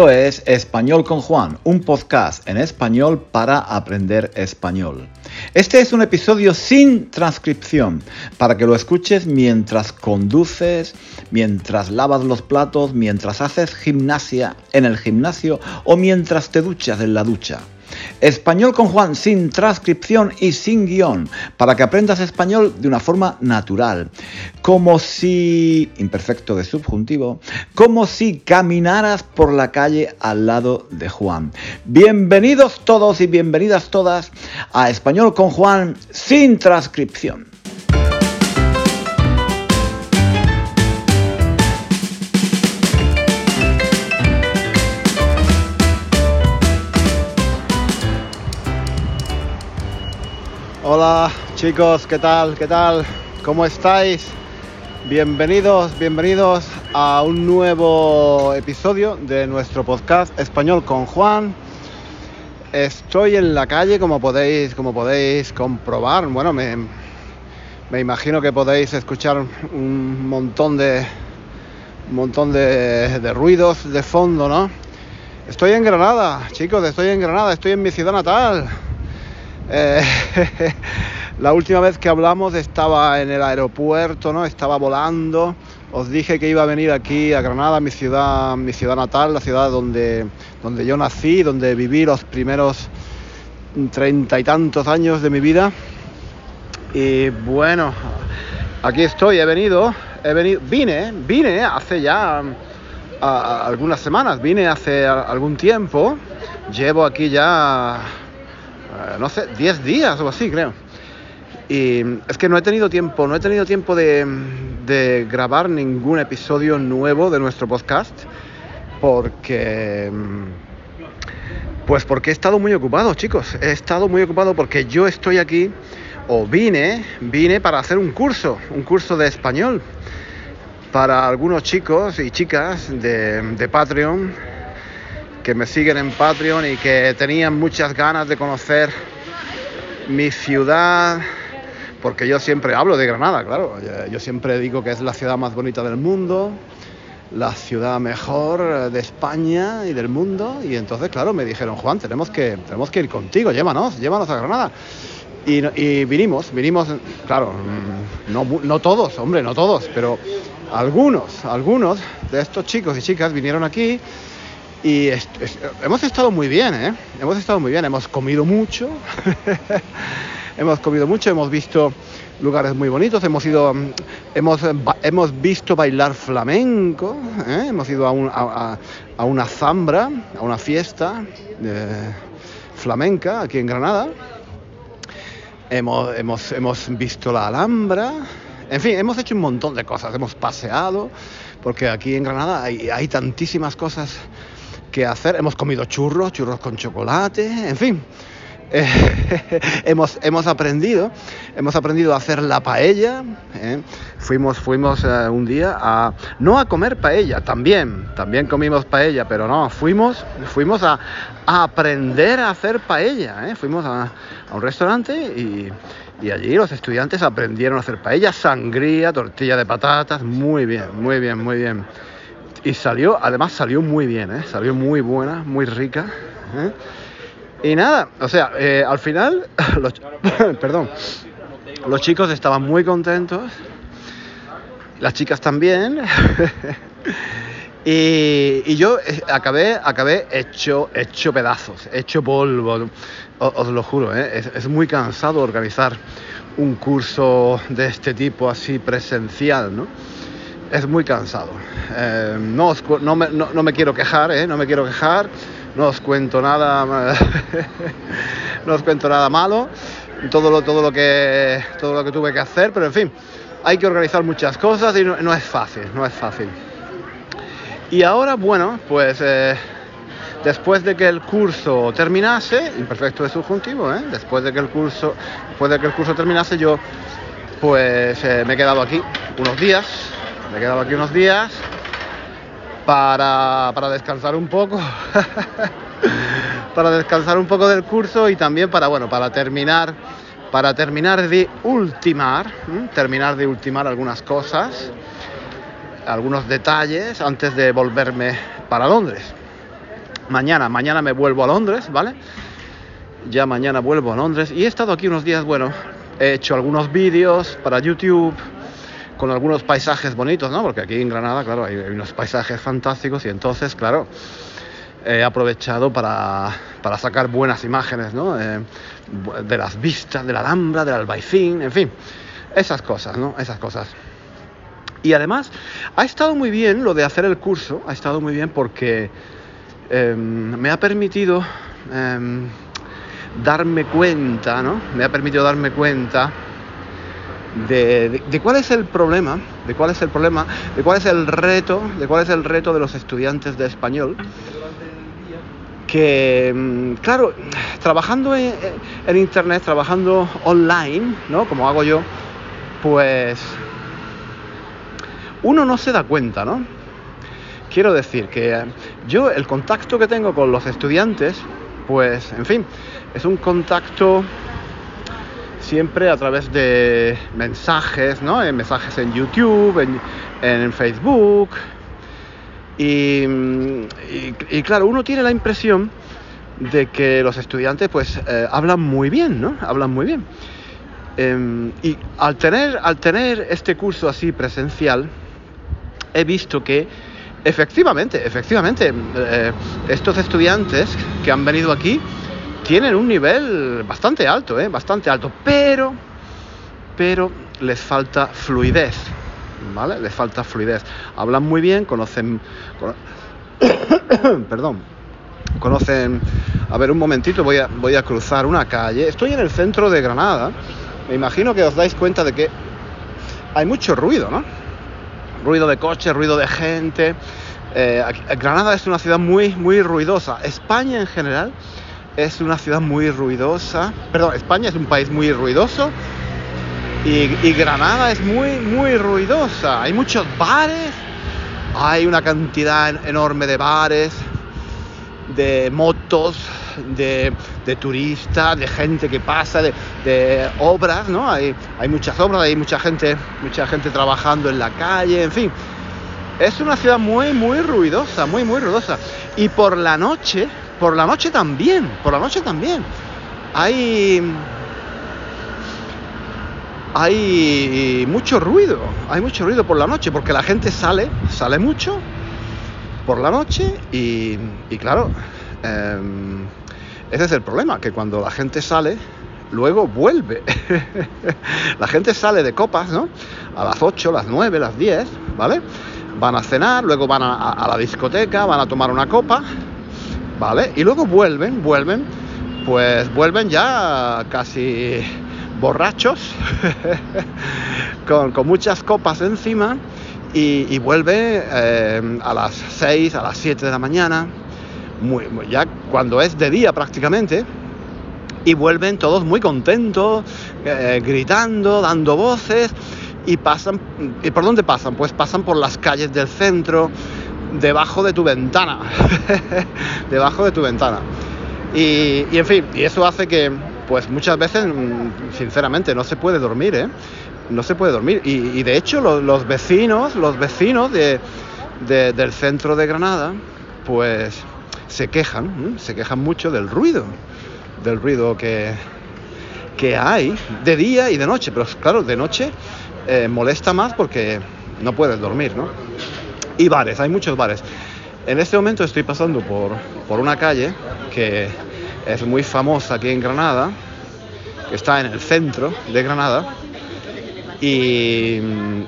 Esto es Español con Juan, un podcast en español para aprender español. Este es un episodio sin transcripción, para que lo escuches mientras conduces, mientras lavas los platos, mientras haces gimnasia en el gimnasio o mientras te duchas en la ducha. Español con Juan sin transcripción y sin guion, para que aprendas español de una forma natural, como si, imperfecto de subjuntivo, como si caminaras por la calle al lado de Juan. Bienvenidos todos y bienvenidas todas a Español con Juan sin transcripción. Hola chicos, ¿qué tal? ¿Qué tal? ¿Cómo estáis? Bienvenidos, bienvenidos a un nuevo episodio de nuestro podcast Español con Juan. Estoy en la calle, como podéis, como podéis comprobar. Bueno, me, me imagino que podéis escuchar un montón de un montón de, de ruidos de fondo, ¿no? Estoy en Granada, chicos, estoy en Granada, estoy en mi ciudad natal. Eh, la última vez que hablamos estaba en el aeropuerto, ¿no? Estaba volando. Os dije que iba a venir aquí a Granada, mi ciudad, mi ciudad natal, la ciudad donde, donde yo nací, donde viví los primeros treinta y tantos años de mi vida. Y bueno, aquí estoy, he venido, he venido, vine, vine hace ya algunas semanas, vine hace algún tiempo, llevo aquí ya no sé, 10 días o así, creo. Y es que no he tenido tiempo, no he tenido tiempo de, grabar ningún episodio nuevo de nuestro podcast porque... Pues porque he estado muy ocupado, chicos. He estado muy ocupado porque yo estoy aquí o vine, vine para hacer un curso, un curso de español para algunos chicos y chicas de, de Patreon que me siguen en Patreon y que tenían muchas ganas de conocer mi ciudad, porque yo siempre hablo de Granada, claro, yo siempre digo que es la ciudad más bonita del mundo, la ciudad mejor de España y del mundo, y entonces, claro, me dijeron, Juan, tenemos que, tenemos que ir contigo, llévanos, llévanos a Granada. Y, y vinimos, vinimos, claro, no, no todos, hombre, no todos, pero algunos, algunos de estos chicos y chicas vinieron aquí y hemos estado muy bien, ¿eh? Hemos estado muy bien, hemos comido mucho, hemos comido mucho, hemos visto lugares muy bonitos, hemos ido, hemos, hemos visto bailar flamenco, ¿eh? hemos ido a, a, una zambra, a una fiesta flamenca aquí en Granada, hemos, hemos, hemos visto la Alhambra, en fin, hemos hecho un montón de cosas, hemos paseado, porque aquí en Granada hay, hay tantísimas cosas que hacer. Hemos comido churros, churros con chocolate, en fin. Eh, hemos, hemos aprendido, hemos aprendido a hacer la paella. ¿eh? Fuimos, fuimos eh, un día a, no a comer paella, también, también comimos paella, pero no, fuimos, fuimos a, aprender a hacer paella. Fuimos a, un restaurante y, y, allí los estudiantes aprendieron a hacer paella, sangría, tortilla de patatas, muy bien, muy bien, muy bien y salió, además salió muy bien, ¿eh? salió muy buena, muy rica. ¿eh? Y nada, o sea, eh, al final, los, perdón, los chicos estaban muy contentos, las chicas también. y, yo acabé, acabé hecho, hecho pedazos, hecho polvo, os, lo juro, es, es muy cansado organizar un curso de este tipo así presencial, ¿no? Es muy cansado. Eh, no, no, me, no, me, quiero quejar, ¿eh? no me quiero quejar, no os cuento nada, no os cuento nada malo, todo lo, todo, lo que, todo lo que tuve que hacer, pero en fin, hay que organizar muchas cosas y no, es fácil, no es fácil. Y ahora, bueno, pues eh, después de que el curso terminase, imperfecto de subjuntivo, ¿eh? después de que el curso, después de que el curso terminase, yo pues me he quedado aquí unos días me he quedado aquí unos días para, descansar un poco. para descansar un poco del curso y también para, bueno, para terminar, para terminar de ultimar, terminar de ultimar algunas cosas, algunos detalles antes de volverme para Londres. Mañana, mañana me vuelvo a Londres, ¿vale? Ya mañana vuelvo a Londres y he estado aquí unos días, bueno, he hecho algunos vídeos para YouTube con algunos paisajes bonitos, ¿no? Porque aquí en Granada, claro, hay, unos paisajes fantásticos y entonces, claro, he aprovechado para, para sacar buenas imágenes, ¿no? Eh, de las vistas, de la Alhambra, del Albaicín, en fin, esas cosas, ¿no? Esas cosas. Y además, ha estado muy bien lo de hacer el curso, ha estado muy bien porque em, me ha permitido em, darme cuenta, ¿no? Me ha permitido darme cuenta de, cuál es el problema, de cuál es el problema, de cuál es el reto, de cuál es el reto de los estudiantes de español. Que, em, claro, trabajando en internet, trabajando online, ¿no? Como hago yo, pues uno no se da cuenta, ¿no? Quiero decir que yo el contacto que tengo con los estudiantes, pues, en fin, es un contacto siempre a través de mensajes, ¿no? En mensajes en YouTube, en, Facebook. Y, claro, uno tiene la impresión de que los estudiantes pues eh, hablan muy bien, ¿no? Hablan muy bien. Em, y al tener, al tener este curso así presencial, he visto que efectivamente, efectivamente, eh, estos estudiantes que han venido aquí tienen un nivel bastante alto, ¿eh? bastante alto, pero, pero les falta fluidez, ¿vale? Les falta fluidez. Hablan muy bien, conocen, perdón, conocen. A ver, un momentito, voy a, cruzar una calle. Estoy en el centro de Granada. Me imagino que os dais cuenta de que hay mucho ruido, ¿no? ruido de coches, ruido de gente. Eh, Granada es una ciudad muy, muy ruidosa. España en general es una ciudad muy ruidosa. Perdón, España es un país muy ruidoso. Y, Granada es muy, muy ruidosa. Hay muchos bares. Hay una cantidad enorme de bares, de motos, de, turistas, de gente que pasa, de, obras, ¿no? Hay, hay muchas obras, hay mucha gente, mucha gente trabajando en la calle, en fin. Es una ciudad muy, muy ruidosa, muy, muy ruidosa. Y por la noche, por la noche también, por la noche también. Hay hay mucho ruido, hay mucho ruido por la noche, porque la gente sale, sale mucho por la noche y, y claro, em, ese es el problema, que cuando la gente sale, luego vuelve. la gente sale de copas, ¿no? A las 8, las 9, las 10, ¿vale? Van a cenar, luego van a, la discoteca, van a tomar una copa, ¿vale? Y luego vuelven, vuelven, pues vuelven ya casi borrachos, con, muchas copas encima, y, vuelve eh, a las 6, a las 7 de la mañana, ya cuando es de día prácticamente, y vuelven todos muy contentos, eh, gritando, dando voces, y pasan, ¿y por dónde pasan? Pues pasan por las calles del centro, debajo de tu ventana, debajo de tu ventana. Y, en fin, y eso hace que, pues muchas veces, mm, sinceramente, no se puede dormir, ¿eh? No se puede dormir. Y, de hecho, los, vecinos, los vecinos de, del centro de Granada, pues se quejan, se quejan mucho del ruido, del ruido que, que hay de día y de noche, pero claro, de noche eh, molesta más porque no puedes dormir, ¿no? Y bares, hay muchos bares. En este momento estoy pasando por, por una calle que es muy famosa aquí en Granada, que está en el centro de Granada, y,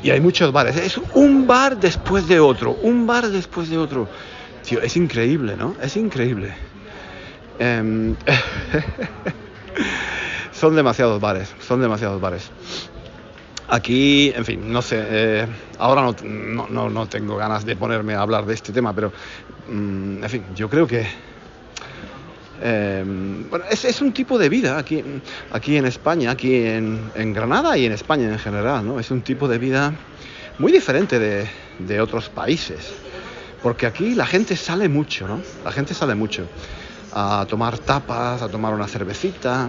hay muchos bares. Es un bar después de otro, un bar después de otro. Tío, es increíble, ¿no? Es increíble. Em, son demasiados bares, son demasiados bares. Aquí, en fin, no sé, eh, ahora no, no, tengo ganas de ponerme a hablar de este tema, pero, mm, en fin, yo creo que... Em, bueno, es, un tipo de vida aquí, aquí en España, aquí en, Granada y en España en general, ¿no? Es un tipo de vida muy diferente de, de otros países. Porque aquí la gente sale mucho, ¿no? La gente sale mucho a tomar tapas, a tomar una cervecita.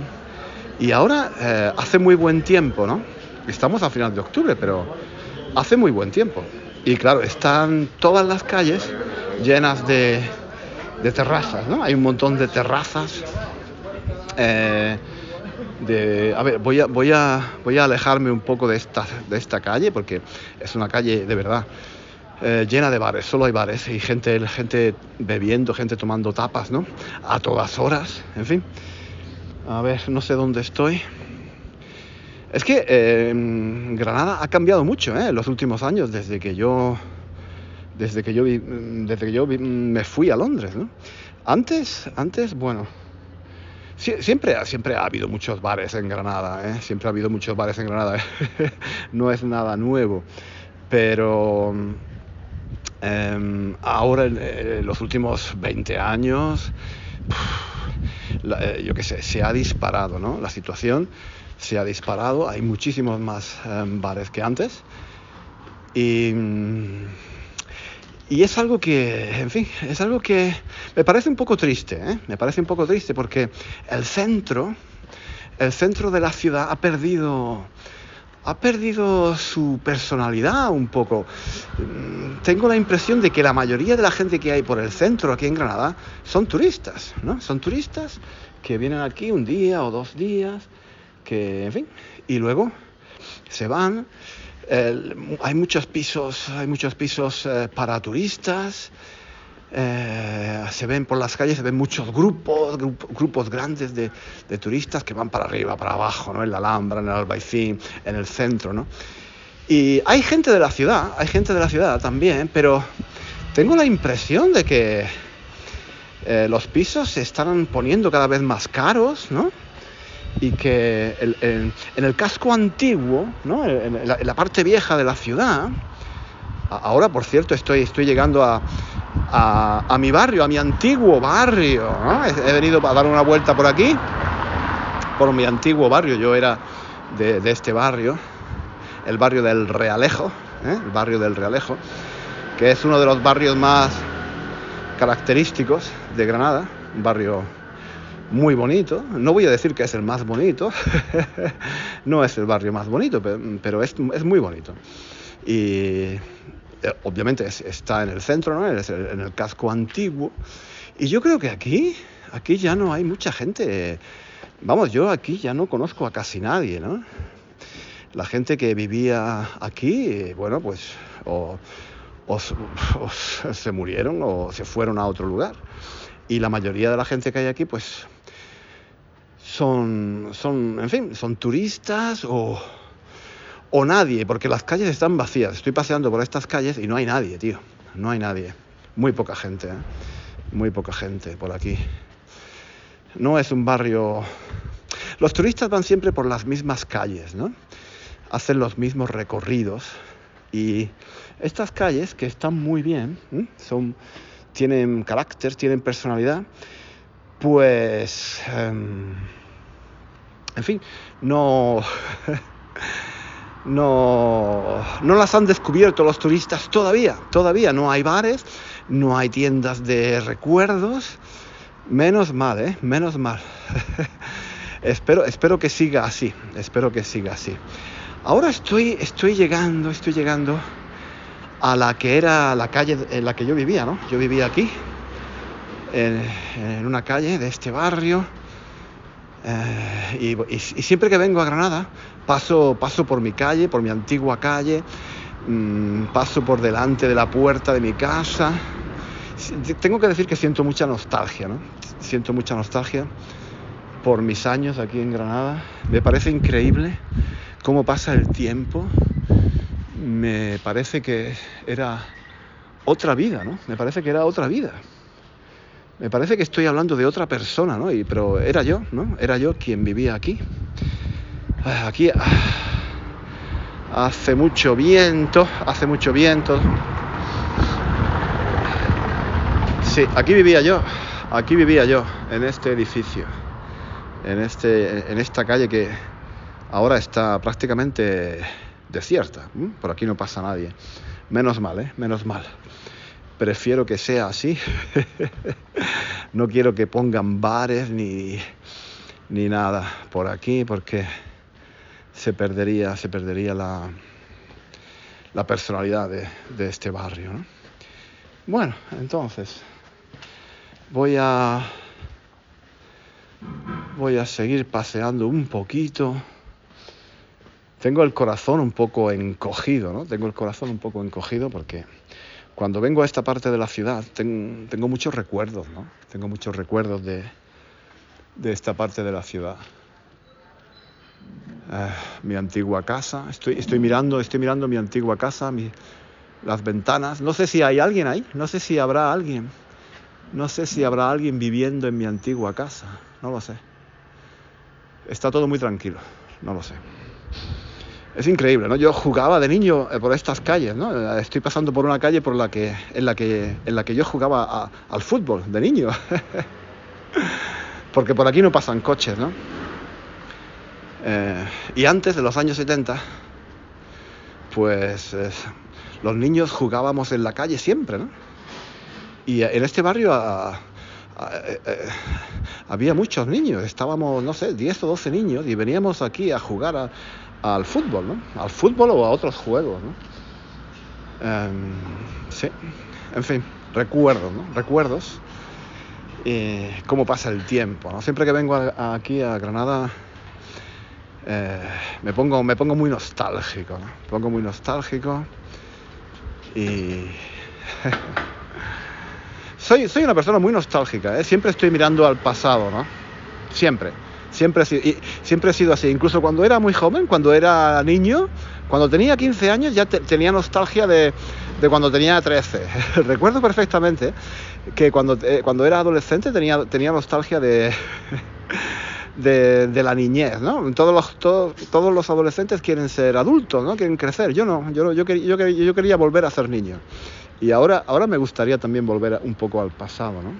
Y ahora eh, hace muy buen tiempo, ¿no? Estamos a final de octubre, pero hace muy buen tiempo. Y claro, están todas las calles llenas de, de terrazas, ¿no? Hay un montón de terrazas. Eh, de, a ver, voy a, voy, a, voy a alejarme un poco de esta, de esta calle porque es una calle de verdad eh, llena de bares, solo hay bares y gente, gente bebiendo, gente tomando tapas, ¿no? A todas horas, en fin. A ver, no sé dónde estoy. Es que eh, Granada ha cambiado mucho ¿eh? en los últimos años, desde que yo, desde que yo, desde que yo me fui a Londres. ¿no? Antes, antes, bueno, siempre, siempre ha habido muchos bares en Granada, ¿eh? siempre ha habido muchos bares en Granada. no es nada nuevo, pero em, ahora en, los últimos 20 años, eh, yo qué sé, se ha disparado ¿no? la situación se ha disparado, hay muchísimos más em, bares que antes. Y, y, es algo que, en fin, es algo que me parece un poco triste, ¿eh? me parece un poco triste porque el centro, el centro de la ciudad ha perdido, ha perdido su personalidad un poco. Tengo la impresión de que la mayoría de la gente que hay por el centro aquí en Granada son turistas, ¿no? Son turistas que vienen aquí un día o dos días que, en fin, y luego se van. hay muchos pisos, hay muchos pisos eh, para turistas. Eh, se ven por las calles, se ven muchos grupos, grupos grandes de, turistas que van para arriba, para abajo, ¿no? en la Alhambra, en el Albaicín, en el centro. ¿no? Y hay gente de la ciudad, hay gente de la ciudad también, pero tengo la impresión de que eh, los pisos se están poniendo cada vez más caros, ¿no? Y que en, el casco antiguo, ¿no? en, la, parte vieja de la ciudad, ahora por cierto estoy, estoy llegando a, a, mi barrio, a mi antiguo barrio, he, venido a dar una vuelta por aquí, por mi antiguo barrio, yo era de, este barrio, el barrio del Realejo, ¿eh? el barrio del Realejo, que es uno de los barrios más característicos de Granada, un barrio muy bonito. No voy a decir que es el más bonito, no es el barrio más bonito, pero, es, muy bonito. Y eh, obviamente está en el centro, ¿no? en el casco antiguo. Y yo creo que aquí, aquí ya no hay mucha gente. Vamos, yo aquí ya no conozco a casi nadie, ¿no? La gente que vivía aquí, bueno, pues o se murieron o se fueron a otro lugar. Y la mayoría de la gente que hay aquí, pues son, son, en fin, son turistas o, o nadie, porque las calles están vacías. Estoy paseando por estas calles y no hay nadie, tío. No hay nadie. Muy poca gente, ¿eh? Muy poca gente por aquí. No es un barrio... Los turistas van siempre por las mismas calles, ¿no? Hacen los mismos recorridos. Y estas calles, que están muy bien, son, tienen carácter, tienen personalidad, pues... Em, en fin, no, no, no las han descubierto los turistas todavía, todavía no hay bares, no hay tiendas de recuerdos, menos mal, ¿eh? Menos mal. espero, espero que siga así, espero que siga así. Ahora estoy, estoy llegando, estoy llegando a la que era la calle en la que yo vivía, ¿no? Yo vivía aquí, en una calle de este barrio eh, y, siempre que vengo a Granada paso, paso por mi calle, por mi antigua calle, mm, paso por delante de la puerta de mi casa. Tengo que decir que siento mucha nostalgia, ¿no? Siento mucha nostalgia por mis años aquí en Granada. Me parece increíble cómo pasa el tiempo. Me parece que era otra vida, ¿no? Me parece que era otra vida me parece que estoy hablando de otra persona, ¿no? Pero era yo, ¿no? Era yo quien vivía aquí. Ah, aquí ah, hace mucho viento, hace mucho viento. Sí, aquí vivía yo, aquí vivía yo, en este edificio, en, este, en esta calle que ahora está prácticamente desierta. Por aquí no pasa nadie. Menos mal, ¿eh? Menos mal prefiero que sea así. no quiero que pongan bares ni, ni nada por aquí porque se perdería, se perdería la, la personalidad de, este barrio. Bueno, entonces, voy a voy a seguir paseando un poquito. Tengo el corazón un poco encogido, ¿no? Tengo el corazón un poco encogido porque cuando vengo a esta parte de la ciudad tengo, muchos recuerdos, ¿no? Tengo muchos recuerdos de, esta parte de la ciudad. Eh, mi antigua casa, estoy, estoy, mirando, estoy mirando mi antigua casa, las ventanas. No sé si hay alguien ahí, no sé si habrá alguien. No sé si habrá alguien viviendo en mi antigua casa, no lo sé. Está todo muy tranquilo, no lo sé. Es increíble, ¿no? Yo jugaba de niño eh, por estas calles, ¿no? Estoy pasando por una calle por la que, en, la que, en la que yo jugaba al fútbol de niño. Porque por aquí no pasan coches, ¿no? Eh, y antes de los años 70, pues los niños jugábamos en la calle siempre, ¿no? Y en este barrio eh, había muchos niños, estábamos, no sé, 10 o 12 niños y veníamos aquí a jugar a, al fútbol, ¿no? Al fútbol o a otros juegos, ¿no? Em, sí, en fin, recuerdos, ¿no? Recuerdos. Y cómo pasa el tiempo, ¿no? Siempre que vengo aquí a Granada eh, me, pongo, me pongo muy nostálgico, ¿no? Me pongo muy nostálgico y... soy, soy una persona muy nostálgica, ¿eh? Siempre estoy mirando al pasado, ¿no? Siempre. Siempre, y siempre he sido así. Incluso cuando era muy joven, cuando era niño, cuando tenía 15 años ya tenía nostalgia de, cuando tenía 13. Recuerdo perfectamente que cuando, eh, cuando era adolescente tenía, tenía nostalgia de, de, la niñez. ¿no? Todos, los, todos, los adolescentes quieren ser adultos, ¿no? quieren crecer. Yo no, yo, yo, yo, yo quería volver a ser niño. Y ahora, ahora me gustaría también volver un poco al pasado. ¿no?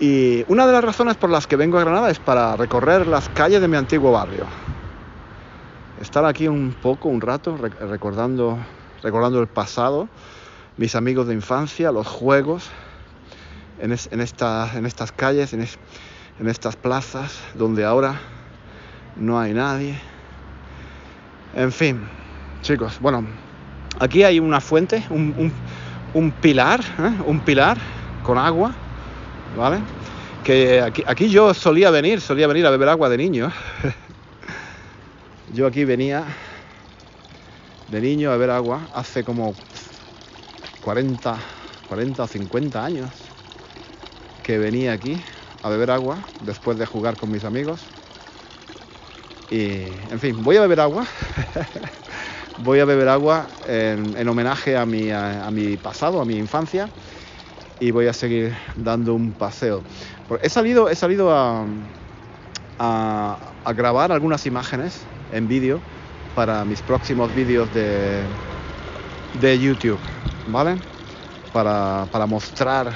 Y una de las razones por las que vengo a Granada es para recorrer las calles de mi antiguo barrio. Estar aquí un poco, un rato, recordando, el pasado, mis amigos de infancia, los juegos, en, estas calles, en, estas plazas, donde ahora no hay nadie. En fin, chicos, bueno, aquí hay una fuente, un, un, pilar, ¿eh? un pilar con agua ¿vale? Que aquí, yo solía venir, solía venir a beber agua de niño. yo aquí venía de niño a beber agua hace como 40, 40 o 50 años que venía aquí a beber agua después de jugar con mis amigos. Y, en fin, voy a beber agua. voy a beber agua en, homenaje a mi pasado, a mi infancia y voy a seguir dando un paseo. He salido, he salido a, grabar algunas imágenes en vídeo para mis próximos vídeos de, de YouTube, ¿vale? Para, para mostrar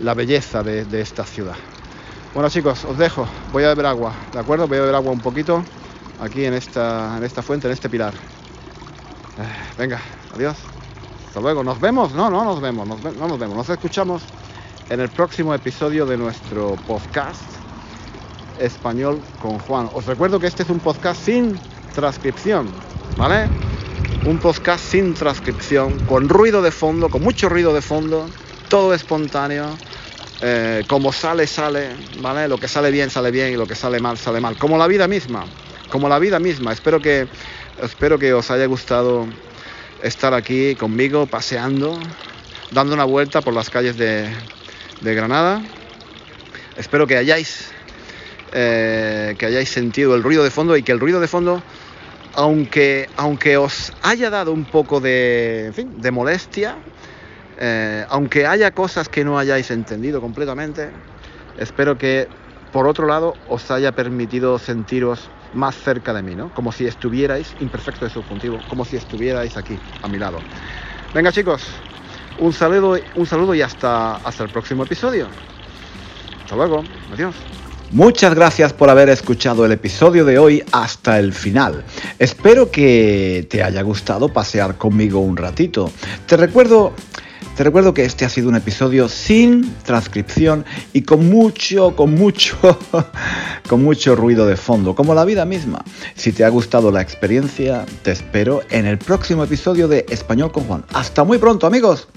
la belleza de, de, esta ciudad. Bueno chicos, os dejo, voy a beber agua, ¿de acuerdo? Voy a beber agua un poquito aquí en esta, en esta fuente, en este pilar. Eh, venga, adiós. Hasta luego. ¿Nos vemos? No, no nos vemos. no nos vemos. Nos escuchamos en el próximo episodio de nuestro podcast español con Juan. Os recuerdo que este es un podcast sin transcripción, ¿vale? Un podcast sin transcripción, con ruido de fondo, con mucho ruido de fondo, todo espontáneo. Eh, como sale, sale, ¿vale? Lo que sale bien, sale bien y lo que sale mal, sale mal. Como la vida misma, como la vida misma. Espero que, espero que os haya gustado estar aquí conmigo paseando, dando una vuelta por las calles de, Granada. Espero que hayáis, eh, que hayáis sentido el ruido de fondo y que el ruido de fondo, aunque, aunque os haya dado un poco de, de molestia, eh, aunque haya cosas que no hayáis entendido completamente, espero que por otro lado os haya permitido sentiros más cerca de mí, ¿no? Como si estuvierais, imperfecto de subjuntivo, como si estuvierais aquí, a mi lado. Venga chicos, un saludo, un saludo y hasta, hasta el próximo episodio. Hasta luego, adiós. Muchas gracias por haber escuchado el episodio de hoy hasta el final. Espero que te haya gustado pasear conmigo un ratito. Te recuerdo te recuerdo que este ha sido un episodio sin transcripción y con mucho, con mucho, con mucho ruido de fondo, como la vida misma. Si te ha gustado la experiencia, te espero en el próximo episodio de Español con Juan. Hasta muy pronto, amigos.